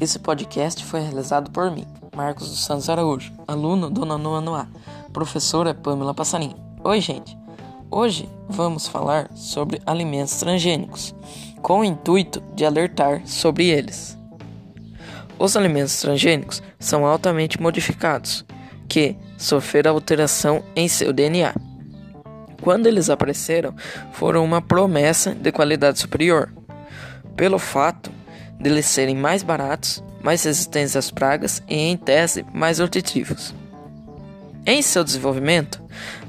Esse podcast foi realizado por mim, Marcos dos Santos Araújo, aluno do nono ano A, professora Pamela Passarinho. Oi, gente! Hoje vamos falar sobre alimentos transgênicos, com o intuito de alertar sobre eles. Os alimentos transgênicos são altamente modificados, que sofreram alteração em seu DNA. Quando eles apareceram, foram uma promessa de qualidade superior, pelo fato de eles serem mais baratos, mais resistentes às pragas e, em tese, mais nutritivos. Em seu desenvolvimento,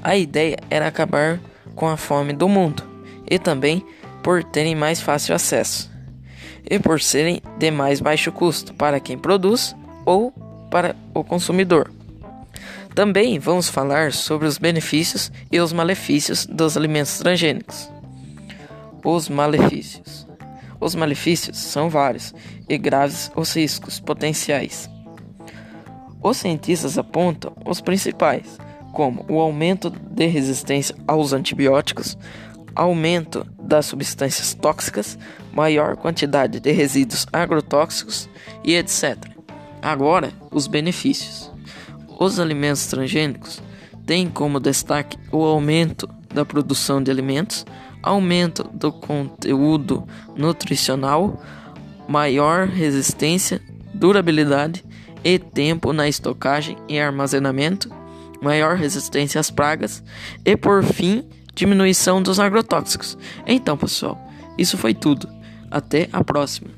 a ideia era acabar com a fome do mundo e também por terem mais fácil acesso e por serem de mais baixo custo para quem produz ou para o consumidor. Também vamos falar sobre os benefícios e os malefícios dos alimentos transgênicos. Os malefícios. Os malefícios são vários e graves os riscos potenciais. Os cientistas apontam os principais, como o aumento de resistência aos antibióticos, aumento das substâncias tóxicas, maior quantidade de resíduos agrotóxicos e etc. Agora, os benefícios. Os alimentos transgênicos têm como destaque o aumento da produção de alimentos, aumento do conteúdo nutricional, maior resistência, durabilidade e tempo na estocagem e armazenamento, maior resistência às pragas e, por fim, diminuição dos agrotóxicos. Então, pessoal, isso foi tudo. Até a próxima.